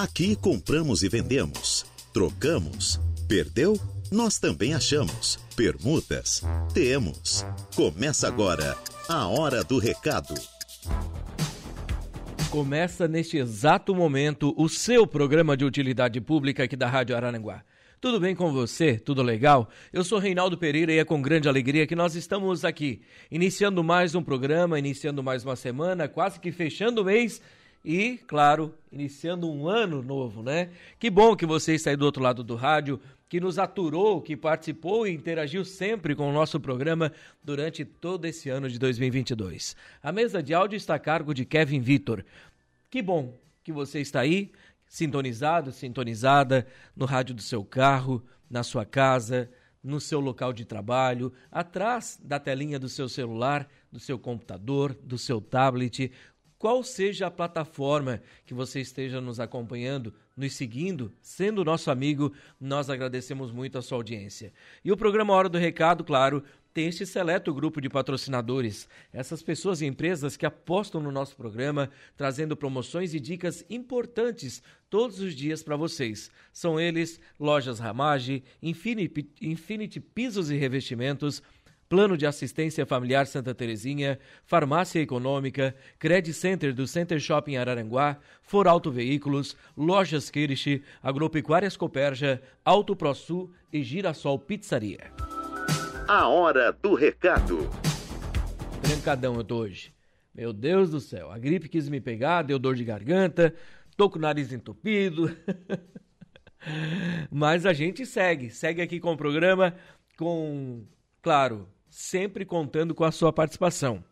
Aqui compramos e vendemos, trocamos, perdeu? Nós também achamos. Permutas? Temos. Começa agora a Hora do Recado. Começa neste exato momento o seu programa de utilidade pública aqui da Rádio Araranguá. Tudo bem com você? Tudo legal? Eu sou Reinaldo Pereira e é com grande alegria que nós estamos aqui, iniciando mais um programa, iniciando mais uma semana, quase que fechando o mês e, claro, iniciando um ano novo, né? Que bom que você está aí do outro lado do rádio, que nos aturou, que participou e interagiu sempre com o nosso programa durante todo esse ano de 2022. A mesa de áudio está a cargo de Kevin Vitor. Que bom que você está aí sintonizado, sintonizada no rádio do seu carro, na sua casa, no seu local de trabalho, atrás da telinha do seu celular, do seu computador, do seu tablet, qual seja a plataforma que você esteja nos acompanhando, nos seguindo, sendo nosso amigo, nós agradecemos muito a sua audiência. E o programa Hora do Recado, claro, tem este seleto grupo de patrocinadores, essas pessoas e empresas que apostam no nosso programa, trazendo promoções e dicas importantes todos os dias para vocês. São eles Lojas Ramage, Infinity, Infinity Pisos e Revestimentos, Plano de Assistência Familiar Santa Terezinha, Farmácia Econômica, Credit Center do Center Shopping Araranguá, For Auto Veículos, Lojas Kirish, Agropecuárias Coperja, Auto ProSul e Girassol Pizzaria. A hora do recado. Trancadão eu tô hoje. Meu Deus do céu, a gripe quis me pegar, deu dor de garganta, tô com o nariz entupido. Mas a gente segue, segue aqui com o programa, com, claro, sempre contando com a sua participação.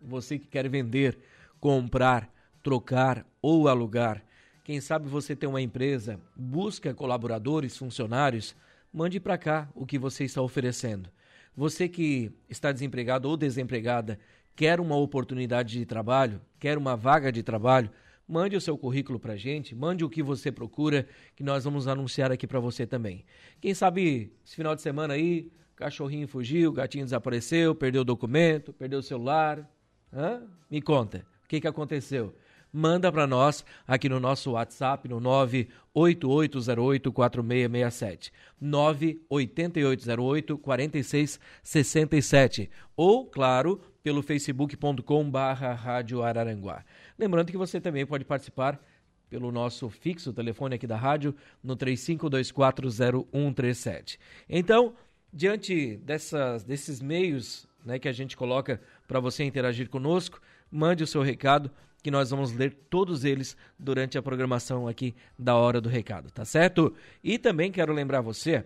Você que quer vender, comprar, trocar ou alugar, quem sabe você tem uma empresa, busca colaboradores, funcionários, mande para cá o que você está oferecendo. Você que está desempregado ou desempregada, quer uma oportunidade de trabalho, quer uma vaga de trabalho, mande o seu currículo para a gente, mande o que você procura, que nós vamos anunciar aqui para você também. Quem sabe esse final de semana aí, cachorrinho fugiu, gatinho desapareceu, perdeu o documento, perdeu o celular. Hã? Me conta, o que, que aconteceu? manda para nós aqui no nosso WhatsApp no 988084667. 988084667 ou, claro, pelo facebook.com barra Rádio Araranguá. Lembrando que você também pode participar pelo nosso fixo telefone aqui da rádio no 35240137. Então, diante dessas, desses meios né, que a gente coloca para você interagir conosco, mande o seu recado que nós vamos ler todos eles durante a programação aqui da Hora do Recado, tá certo? E também quero lembrar você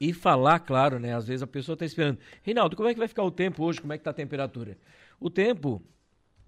e falar, claro, né? Às vezes a pessoa está esperando. Reinaldo, como é que vai ficar o tempo hoje? Como é que está a temperatura? O tempo,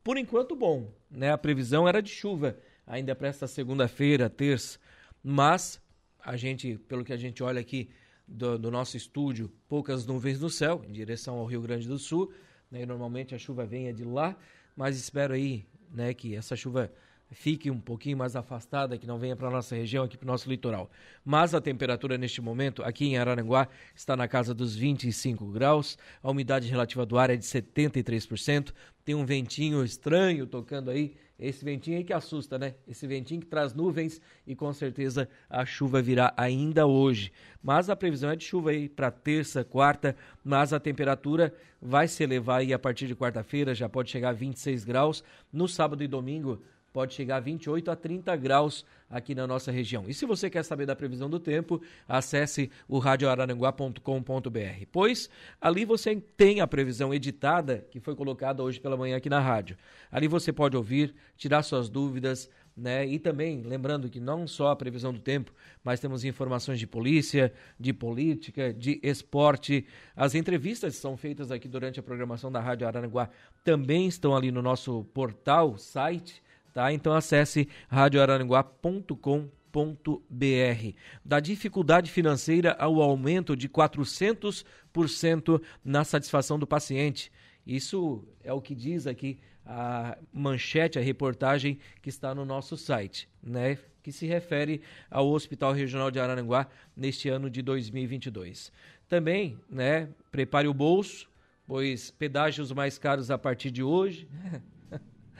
por enquanto, bom, né? A previsão era de chuva ainda para esta segunda-feira, terça, mas a gente, pelo que a gente olha aqui do, do, nosso estúdio, poucas nuvens no céu, em direção ao Rio Grande do Sul, né? Normalmente a chuva venha de lá, mas espero aí, né, que essa chuva fique um pouquinho mais afastada, que não venha para a nossa região, aqui para o nosso litoral. Mas a temperatura neste momento, aqui em Araranguá, está na casa dos 25 graus, a umidade relativa do ar é de 73%, tem um ventinho estranho tocando aí, esse ventinho aí que assusta, né? Esse ventinho que traz nuvens e com certeza a chuva virá ainda hoje. Mas a previsão é de chuva aí para terça, quarta, mas a temperatura vai se elevar aí a partir de quarta-feira, já pode chegar a 26 graus. No sábado e domingo pode chegar a 28 a 30 graus aqui na nossa região. E se você quer saber da previsão do tempo, acesse o radioararanguá.com.br, pois ali você tem a previsão editada que foi colocada hoje pela manhã aqui na rádio. Ali você pode ouvir, tirar suas dúvidas, né? E também lembrando que não só a previsão do tempo, mas temos informações de polícia, de política, de esporte. As entrevistas são feitas aqui durante a programação da Rádio Araranguá também estão ali no nosso portal, site tá? Então acesse radioararanguá.com.br. Da dificuldade financeira ao aumento de 400% na satisfação do paciente. Isso é o que diz aqui a manchete, a reportagem que está no nosso site, né? Que se refere ao Hospital Regional de Araranguá neste ano de 2022. Também, né? Prepare o bolso, pois pedágios mais caros a partir de hoje.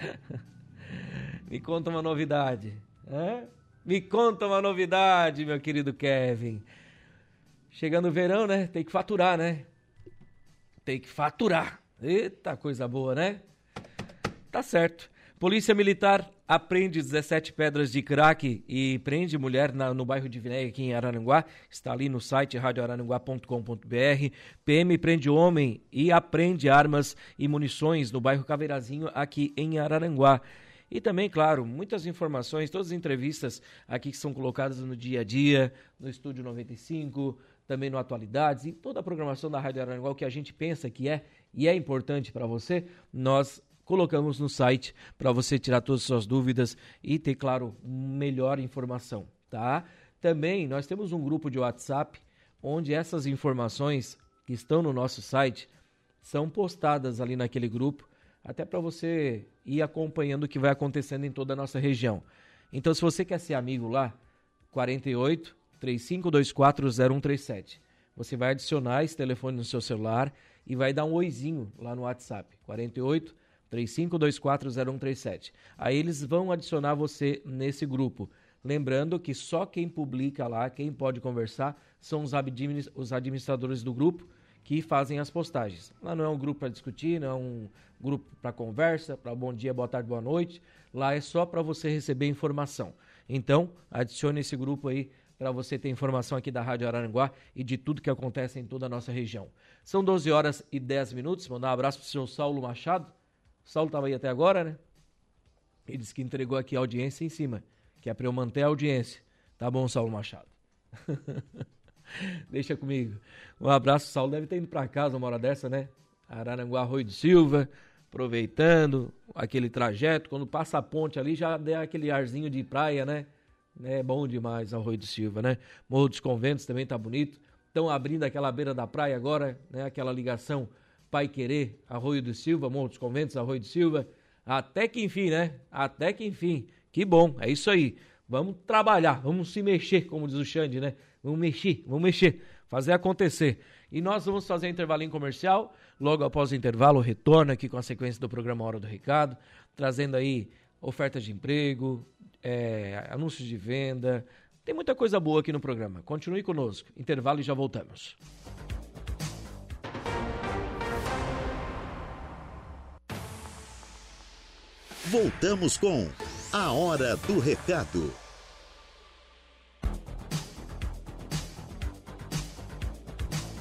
Me conta uma novidade. Hã? Me conta uma novidade, meu querido Kevin. Chegando o verão, né? Tem que faturar, né? Tem que faturar. Eita, coisa boa, né? Tá certo. Polícia Militar apreende 17 pedras de crack e prende mulher na, no bairro de Vinéia, aqui em Araranguá. Está ali no site radioararanguá.com.br. PM prende homem e apreende armas e munições no bairro Caveirazinho, aqui em Araranguá. E também, claro, muitas informações, todas as entrevistas aqui que são colocadas no dia a dia, no Estúdio 95, também no Atualidades, e toda a programação da Rádio Araranguá, o que a gente pensa que é e é importante para você, nós colocamos no site para você tirar todas as suas dúvidas e ter, claro, melhor informação, tá? Também nós temos um grupo de WhatsApp onde essas informações que estão no nosso site são postadas ali naquele grupo, até para você ir acompanhando o que vai acontecendo em toda a nossa região. Então, se você quer ser amigo lá, 48 3524 0137. Você vai adicionar esse telefone no seu celular e vai dar um oizinho lá no WhatsApp. 48 35240137. Aí eles vão adicionar você nesse grupo. Lembrando que só quem publica lá, quem pode conversar, são os administradores do grupo que fazem as postagens. Lá não é um grupo para discutir, não é um grupo para conversa, para bom dia, boa tarde, boa noite. Lá é só para você receber informação. Então, adicione esse grupo aí para você ter informação aqui da Rádio Araranguá e de tudo que acontece em toda a nossa região. São 12 horas e 10 minutos. Mandar um abraço para o senhor Saulo Machado, Saulo estava aí até agora, né? Ele disse que entregou aqui a audiência em cima, que é para eu manter a audiência. Tá bom, Saulo Machado. Deixa comigo. Um abraço, Saulo deve ter ido para casa uma hora dessa, né? Araranguá, Arroio do Silva, aproveitando aquele trajeto. Quando passa a ponte ali, já dá aquele arzinho de praia, né? É bom demais Arroio do Silva, né? Morro dos Conventos também tá bonito. Estão abrindo aquela beira da praia agora, né? Aquela ligação Pai Querer, Arroio do Silva, Montes Conventos, Arroio do Silva. Até que enfim, né? Até que enfim. Que bom, é isso aí. Vamos trabalhar, vamos se mexer, como diz o Xande, né? Vamos mexer, vamos mexer, fazer acontecer. E nós vamos fazer um intervalinho comercial. Logo após o intervalo, retorno aqui com a sequência do programa Hora do Recado, trazendo aí ofertas de emprego, é, anúncios de venda. Tem muita coisa boa aqui no programa. Continue conosco. Intervalo e já voltamos. Voltamos com A Hora do Recado.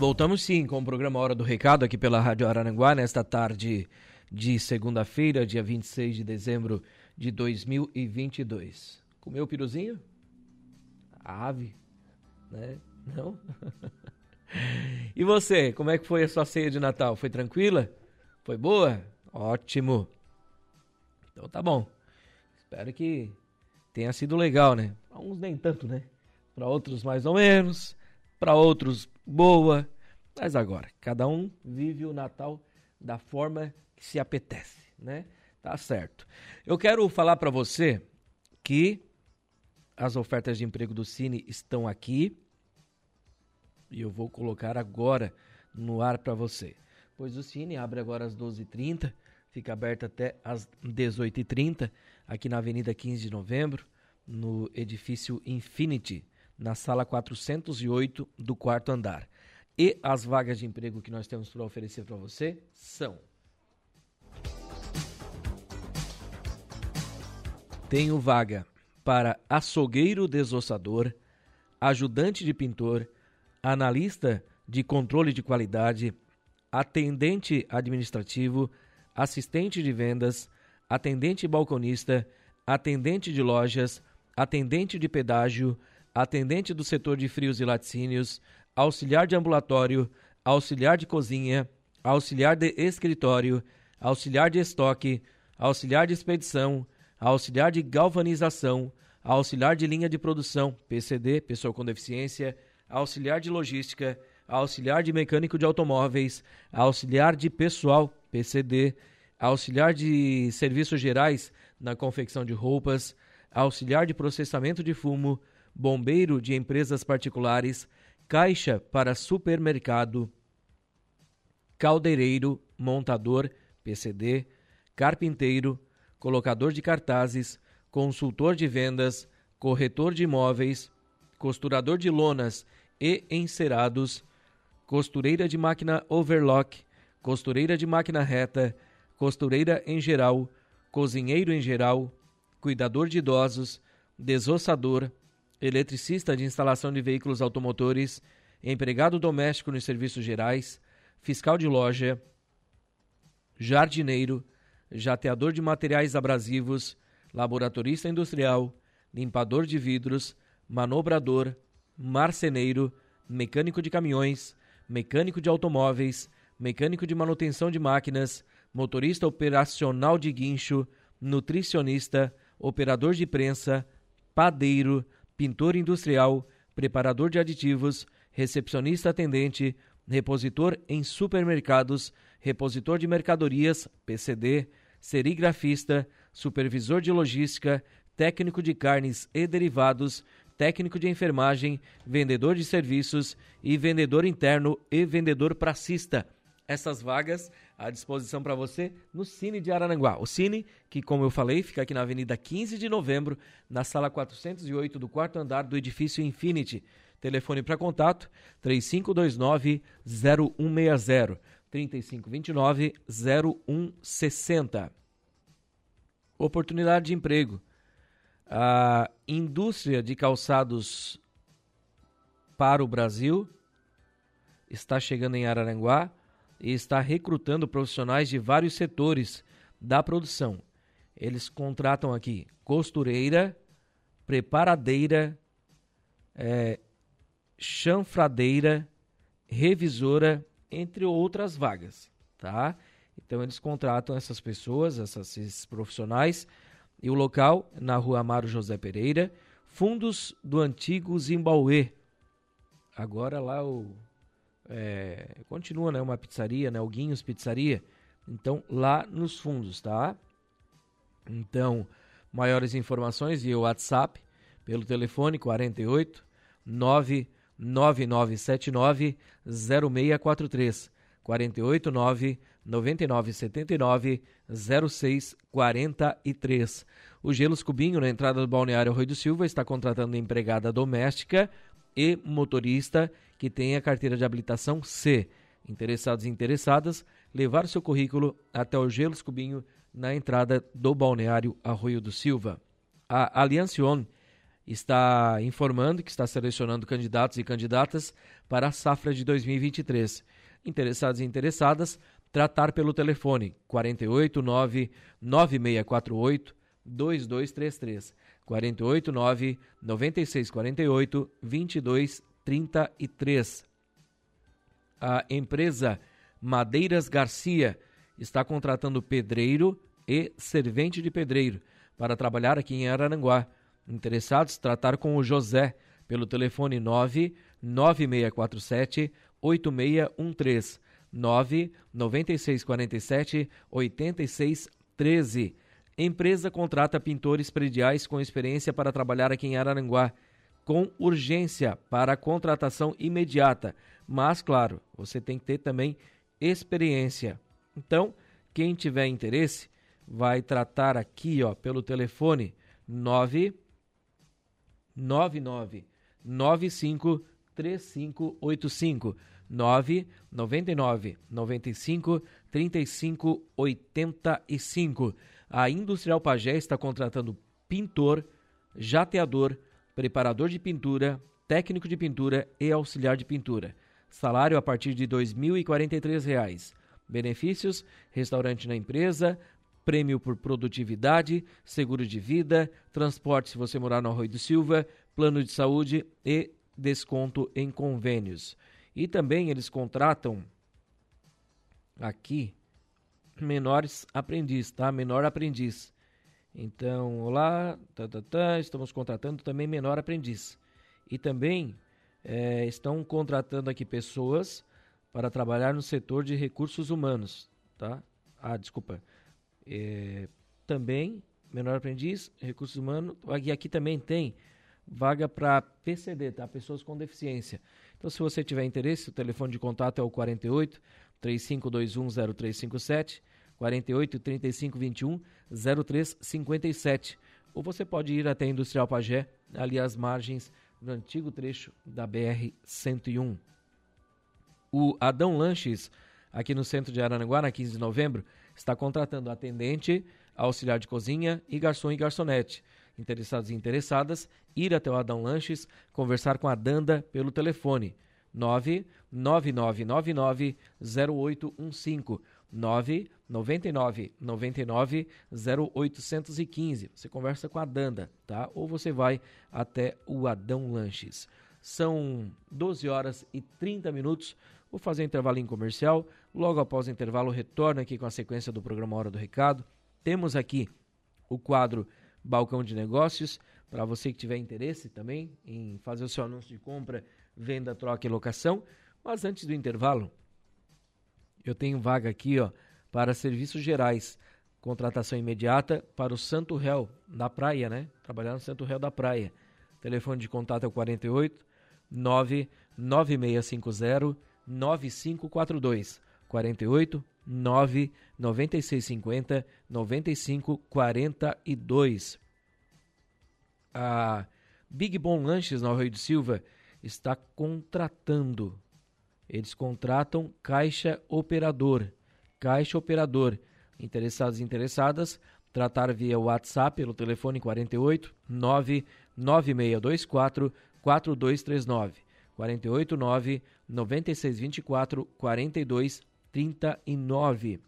Voltamos sim com o programa Hora do Recado aqui pela Rádio Araranguá nesta tarde de segunda-feira, dia 26 de dezembro de 2022. Comeu o piruzinho? A ave, né? Não? e você, como é que foi a sua ceia de Natal? Foi tranquila? Foi boa? Ótimo. Então tá bom. Espero que tenha sido legal, né? Para uns nem tanto, né? Para outros mais ou menos, para outros boa. Mas agora, cada um vive o Natal da forma que se apetece, né? Tá certo. Eu quero falar para você que as ofertas de emprego do Cine estão aqui e eu vou colocar agora no ar para você. Pois o Cine abre agora às 12h30 fica aberta até às 18h30, aqui na Avenida 15 de Novembro, no edifício Infinity, na sala 408 do quarto andar. E as vagas de emprego que nós temos para oferecer para você são: Tenho vaga para açougueiro desossador, ajudante de pintor, analista de controle de qualidade, atendente administrativo, assistente de vendas, atendente balconista, atendente de lojas, atendente de pedágio, atendente do setor de frios e laticínios, auxiliar de ambulatório, auxiliar de cozinha, auxiliar de escritório, auxiliar de estoque, auxiliar de expedição, auxiliar de galvanização, auxiliar de linha de produção, PCD, pessoa com deficiência, auxiliar de logística, auxiliar de mecânico de automóveis, auxiliar de pessoal, PCD, auxiliar de serviços gerais na confecção de roupas, auxiliar de processamento de fumo, bombeiro de empresas particulares, caixa para supermercado, caldeireiro, montador, PCD, carpinteiro, colocador de cartazes, consultor de vendas, corretor de imóveis, costurador de lonas e encerados, costureira de máquina overlock, costureira de máquina reta, costureira em geral, cozinheiro em geral, cuidador de idosos, desossador, eletricista de instalação de veículos automotores, empregado doméstico nos serviços gerais, fiscal de loja, jardineiro, jateador de materiais abrasivos, laboratorista industrial, limpador de vidros, manobrador, marceneiro, mecânico de caminhões, mecânico de automóveis, mecânico de manutenção de máquinas, motorista operacional de guincho, nutricionista, operador de prensa, padeiro, pintor industrial, preparador de aditivos, recepcionista atendente, repositor em supermercados, repositor de mercadorias, PCD, serigrafista, supervisor de logística, técnico de carnes e derivados, técnico de enfermagem, vendedor de serviços e vendedor interno e vendedor pracista. Essas vagas à disposição para você no Cine de Araranguá. O Cine, que como eu falei, fica aqui na Avenida 15 de Novembro, na sala 408 do quarto andar do edifício Infinity. Telefone para contato 3529 0160 3529 0160. Oportunidade de emprego. A indústria de calçados para o Brasil está chegando em Araranguá e está recrutando profissionais de vários setores da produção. Eles contratam aqui costureira, preparadeira, é, chanfradeira, revisora, entre outras vagas, tá? Então eles contratam essas pessoas, essas, esses profissionais, e o local na rua Amaro José Pereira, fundos do antigo Zimbauê. Agora lá o é, continua, né, uma pizzaria, né, o Pizzaria. Então, lá nos fundos, tá? Então, maiores informações e o WhatsApp pelo telefone 48 99979 0643 489 9979 0643. O Gelos Cubinho, na entrada do Balneário Rui do Silva, está contratando empregada doméstica e motorista que tenha carteira de habilitação C. Interessados e interessadas, levar seu currículo até o Gelos Cubinho na entrada do balneário Arroio do Silva. A Aliancion está informando que está selecionando candidatos e candidatas para a safra de 2023. Interessados e interessadas, tratar pelo telefone 489 9648 2233 489 9648 2233 33. A empresa Madeiras Garcia está contratando pedreiro e servente de pedreiro para trabalhar aqui em Araranguá. Interessados, tratar com o José pelo telefone 99647 8613 99647 8613. Empresa contrata pintores prediais com experiência para trabalhar aqui em Araranguá com urgência para contratação imediata. Mas, claro, você tem que ter também experiência. Então, quem tiver interesse, vai tratar aqui, ó, pelo telefone 999 95 3585 999 95 35 85. A Industrial Pagé está contratando pintor, jateador, preparador de pintura, técnico de pintura e auxiliar de pintura. Salário a partir de R$ 2.043. Benefícios: restaurante na empresa, prêmio por produtividade, seguro de vida, transporte se você morar no Arroio do Silva, plano de saúde e desconto em convênios. E também eles contratam aqui menores aprendiz, tá? Menor aprendiz. Então, olá, tá, tá, tá, estamos contratando também menor aprendiz. E também é, estão contratando aqui pessoas para trabalhar no setor de recursos humanos, tá? Ah, desculpa. É, também menor aprendiz, recursos humanos. E aqui também tem vaga para PCD, tá? Pessoas com deficiência. Então, se você tiver interesse, o telefone de contato é o 48 3521 0357 48 35 21 0357 ou você pode ir até Industrial Pagé, ali às margens do antigo trecho da BR 101. O Adão Lanches, aqui no centro de Aranaguá, na 15 de novembro, está contratando atendente, auxiliar de cozinha e garçom e garçonete. Interessados e interessadas, ir até o Adão Lanches, conversar com a Danda pelo telefone 99999 0815 999 99 0815. Você conversa com a Danda, tá? Ou você vai até o Adão Lanches. São 12 horas e 30 minutos. Vou fazer um intervalo comercial. Logo após o intervalo, retorno aqui com a sequência do programa Hora do Recado. Temos aqui o quadro Balcão de Negócios. Para você que tiver interesse também em fazer o seu anúncio de compra, venda, troca e locação. Mas antes do intervalo, eu tenho vaga aqui ó, para serviços gerais. Contratação imediata para o Santo Réu, na praia, né? Trabalhar no Santo Réu da praia. Telefone de contato é o 48 99650 9542 48 9 9650 9542. A Big Bom Lanches no Rio de Silva está contratando. Eles contratam caixa operador. Caixa operador. Interessados e interessadas, tratar via WhatsApp pelo telefone 48 99624 4239. 489 9624 4239.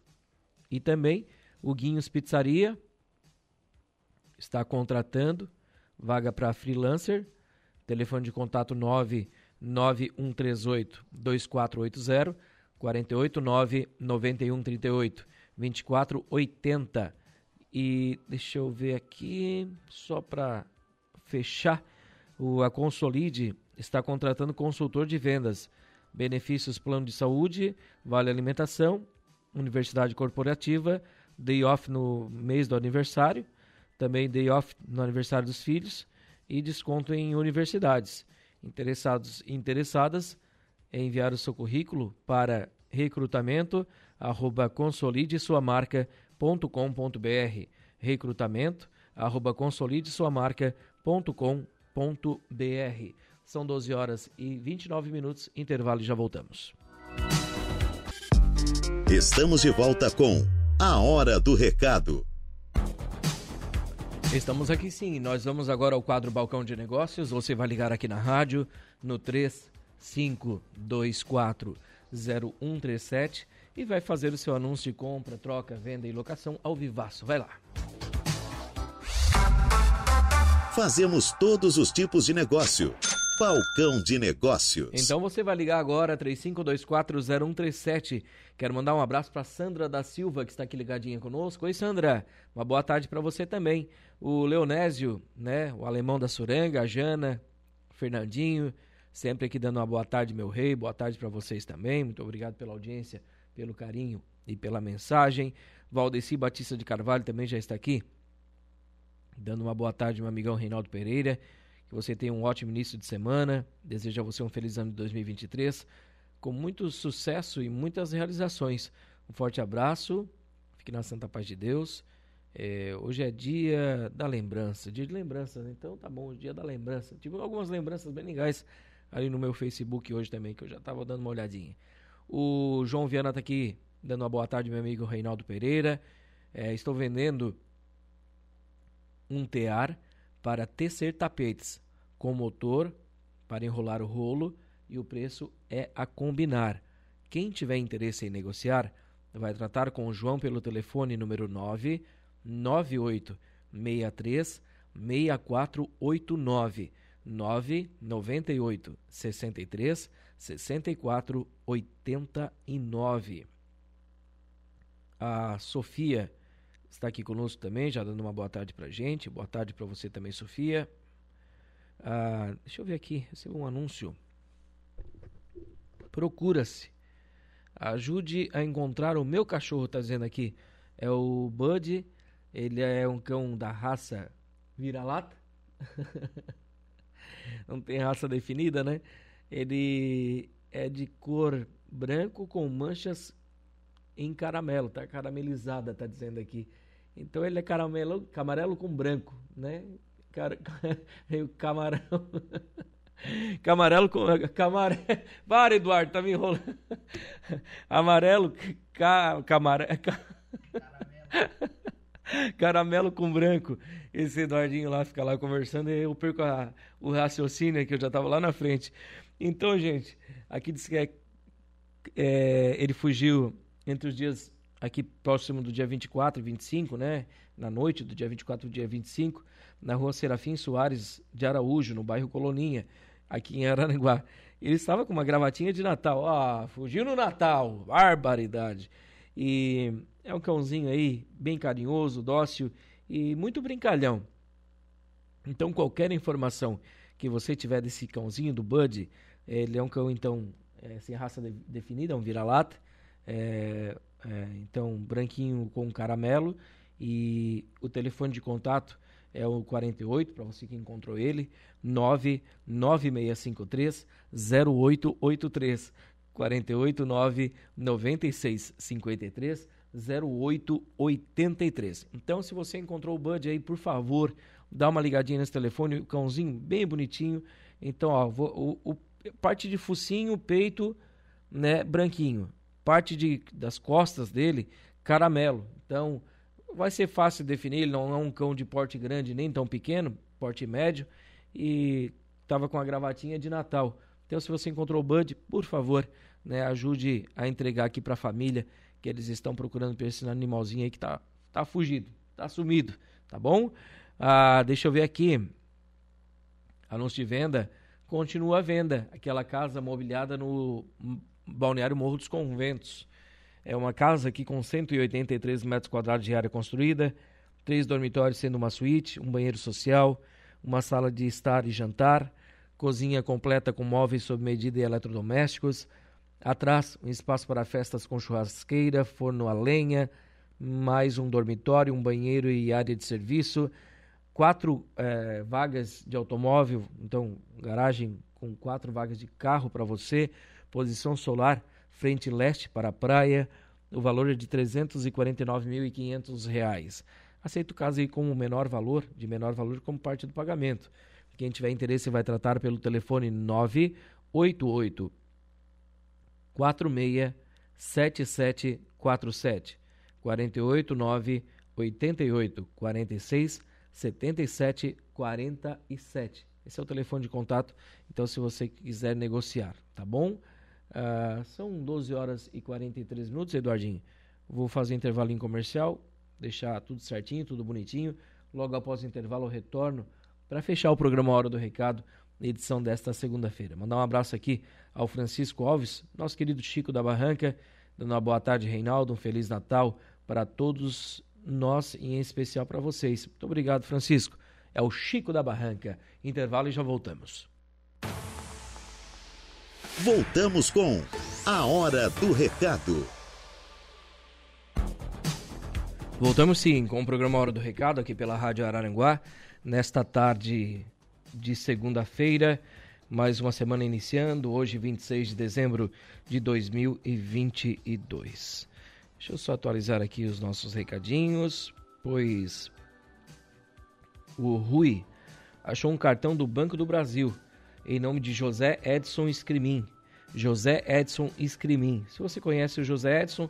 E também o Guinhos Pizzaria está contratando vaga para freelancer. Telefone de contato 99138 2480 489 9138 2480. E deixa eu ver aqui, só para fechar, o, a Consolide está contratando consultor de vendas. Benefícios plano de saúde, vale alimentação, universidade corporativa, day off no mês do aniversário, também day off no aniversário dos filhos e desconto em universidades. Interessados e interessadas em enviar o seu currículo para recrutamento arroba consolidesuamarca.com.br recrutamento arroba consolidesuamarca.com.br são 12 horas e 29 minutos, intervalo e já voltamos. Estamos de volta com A Hora do Recado. Estamos aqui sim, nós vamos agora ao quadro Balcão de Negócios. Você vai ligar aqui na rádio no 35240137 e vai fazer o seu anúncio de compra, troca, venda e locação ao vivaço. Vai lá. Fazemos todos os tipos de negócio Balcão de Negócios. Então você vai ligar agora, 35240137. Quero mandar um abraço para Sandra da Silva, que está aqui ligadinha conosco. Oi, Sandra. Uma boa tarde para você também. O Leonésio, né? O alemão da Suranga, a Jana, o Fernandinho, sempre aqui dando uma boa tarde, meu rei. Boa tarde para vocês também. Muito obrigado pela audiência, pelo carinho e pela mensagem. Valdeci Batista de Carvalho também já está aqui. Dando uma boa tarde, meu amigão Reinaldo Pereira. Que você tenha um ótimo início de semana. Desejo a você um feliz ano de 2023, com muito sucesso e muitas realizações. Um forte abraço, fique na santa paz de Deus. É, hoje é dia da lembrança, dia de lembranças, então tá bom, dia da lembrança. Tive algumas lembranças bem legais ali no meu Facebook hoje também, que eu já tava dando uma olhadinha. O João Viana tá aqui dando uma boa tarde, meu amigo Reinaldo Pereira. É, estou vendendo um tear para tecer tapetes com motor para enrolar o rolo e o preço é a combinar. Quem tiver interesse em negociar, vai tratar com o João pelo telefone número 998 63 6489 998 63 64 89. A Sofia está aqui conosco também, já dando uma boa tarde para gente. Boa tarde para você também, Sofia. Ah, deixa eu ver aqui, recebeu um anúncio. Procura-se. Ajude a encontrar o meu cachorro, tá dizendo aqui. É o Bud. Ele é um cão da raça vira-lata. Não tem raça definida, né? Ele é de cor branco com manchas em caramelo, tá caramelizada, tá dizendo aqui. Então ele é caramelo, camarelo com branco, né? Car... camarão. Camarelo com. Camare... Para, Eduardo, tá me enrolando. Amarelo, ca, camare... Ca... Caramelo com branco. Esse Eduardinho lá fica lá conversando e eu perco a, o raciocínio que eu já tava lá na frente. Então, gente, aqui diz que é, é, ele fugiu entre os dias aqui próximo do dia 24 e 25, né? Na noite do dia 24 e dia 25, na rua Serafim Soares de Araújo, no bairro Coloninha aqui em Araranguá. Ele estava com uma gravatinha de Natal. Ah, fugiu no Natal. Barbaridade. E é um cãozinho aí, bem carinhoso, dócil e muito brincalhão. Então, qualquer informação que você tiver desse cãozinho, do Bud, ele é um cão, então, é, sem raça de, definida, é um vira-lata. É, é, então, branquinho com caramelo. E o telefone de contato é o 48, para você que encontrou ele, 99653 0883. 489 9653 0883. Então, se você encontrou o Bud aí, por favor, dá uma ligadinha nesse telefone, o cãozinho bem bonitinho. Então, ó, o, o, parte de focinho, peito, né, branquinho. Parte de, das costas dele, caramelo. Então, vai ser fácil definir, ele não é um cão de porte grande nem tão pequeno, porte médio, e estava com a gravatinha de Natal. Então, se você encontrou o Bud, por favor, né, ajude a entregar aqui para a família, que eles estão procurando por esse animalzinho aí que tá, tá fugido, tá sumido, tá bom? Ah, deixa eu ver aqui. Anúncio de venda, continua a venda. Aquela casa mobiliada no Balneário Morro dos Conventos. É uma casa aqui com 183 metros quadrados de área construída, três dormitórios sendo uma suíte, um banheiro social, uma sala de estar e jantar, cozinha completa com móveis sob medida e eletrodomésticos. Atrás, um espaço para festas com churrasqueira, forno a lenha, mais um dormitório, um banheiro e área de serviço. Quatro eh, vagas de automóvel, então garagem com quatro vagas de carro para você, posição solar frente leste para a praia. O valor é de R$ 349.500. Aceito o caso aí como menor valor, de menor valor como parte do pagamento. Quem tiver interesse vai tratar pelo telefone 988 46 7747 489 88 46 77 47. Esse é o telefone de contato. Então, se você quiser negociar, tá bom? Uh, são 12 horas e 43 minutos, Eduardinho. Vou fazer intervalo comercial, deixar tudo certinho, tudo bonitinho. Logo após o intervalo, eu retorno para fechar o programa Hora do Recado, edição desta segunda-feira. Mandar um abraço aqui ao Francisco Alves, nosso querido Chico da Barranca, dando uma boa tarde, Reinaldo, um Feliz Natal para todos nós e em especial para vocês. Muito obrigado, Francisco. É o Chico da Barranca. Intervalo e já voltamos. Voltamos com A Hora do Recado. Voltamos sim com o programa Hora do Recado aqui pela Rádio Araranguá, nesta tarde de segunda-feira, mais uma semana iniciando, hoje 26 de dezembro de 2022. Deixa eu só atualizar aqui os nossos recadinhos, pois o Rui achou um cartão do Banco do Brasil em nome de José Edson Escrimin. José Edson Escrimin. Se você conhece o José Edson,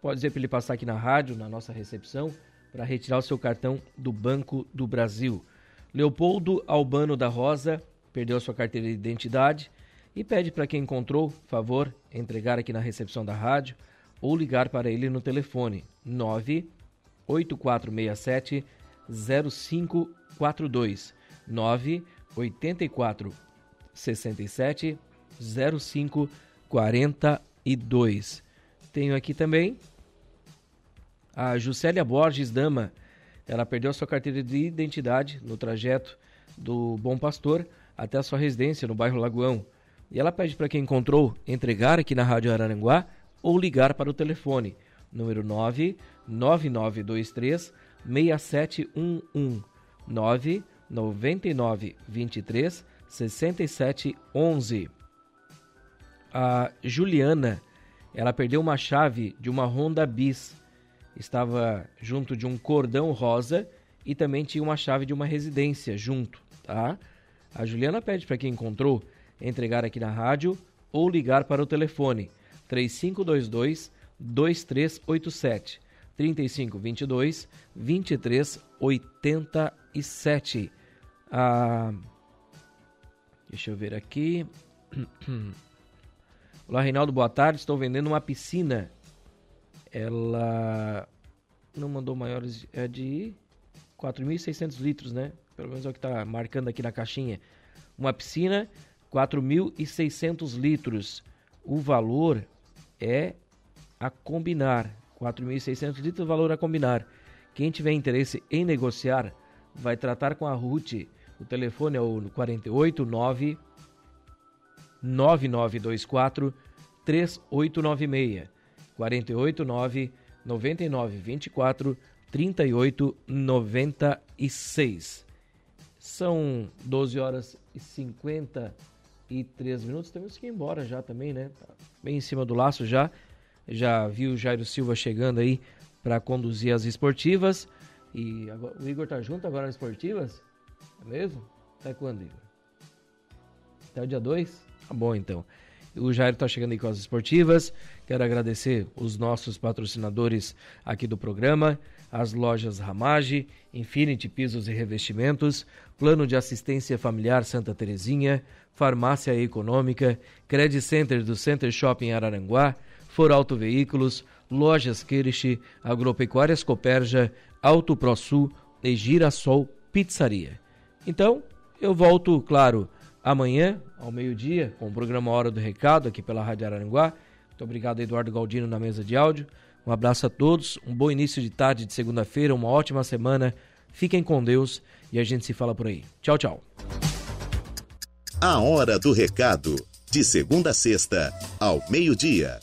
pode dizer para ele passar aqui na rádio, na nossa recepção, para retirar o seu cartão do Banco do Brasil. Leopoldo Albano da Rosa perdeu a sua carteira de identidade e pede para quem encontrou, favor, entregar aqui na recepção da rádio ou ligar para ele no telefone 98467 0542 984 67 05 42. Tenho aqui também a Juscelia Borges Dama. Ela perdeu sua carteira de identidade no trajeto do Bom Pastor até a sua residência no bairro Lagoão. E ela pede para quem encontrou entregar aqui na Rádio Araranguá ou ligar para o telefone número 99923 6711 99923 6711. A Juliana, ela perdeu uma chave de uma Honda Bis estava junto de um cordão rosa e também tinha uma chave de uma residência junto, tá? A Juliana pede para quem encontrou entregar aqui na rádio ou ligar para o telefone 3522 2387 3522 2387. Ah, deixa eu ver aqui. Olá, Reinaldo, boa tarde. Estou vendendo uma piscina. Ela não mandou maiores, é de 4.600 litros, né? Pelo menos é o que está marcando aqui na caixinha. Uma piscina, 4.600 litros. O valor é a combinar. 4.600 litros, valor a combinar. Quem tiver interesse em negociar, vai tratar com a Ruth. O telefone é o 489 9924 3896. 489 9924 3896. São 12 horas e 53 minutos. Temos que ir embora já também, né? Tá bem em cima do laço já. Já viu o Jairo Silva chegando aí para conduzir as esportivas. E agora, o Igor tá junto agora nas esportivas? É mesmo? Até quando, Igor? Até o dia 2? Tá bom então. O Jair está chegando aí com as esportivas. Quero agradecer os nossos patrocinadores aqui do programa, as lojas Ramage, Infinity Pisos e Revestimentos, Plano de Assistência Familiar Santa Terezinha, Farmácia Econômica, Credit Center do Center Shopping Araranguá, For Auto Veículos, Lojas Kirish, Agropecuárias Coperja, Auto ProSul e Girassol Pizzaria. Então, eu volto, claro, amanhã, ao meio-dia, com o programa Hora do Recado, aqui pela Rádio Araranguá. Muito obrigado, Eduardo Galdino, na mesa de áudio. Um abraço a todos, um bom início de tarde de segunda-feira, uma ótima semana. Fiquem com Deus e a gente se fala por aí. Tchau, tchau. A Hora do Recado, de segunda a sexta, ao meio-dia.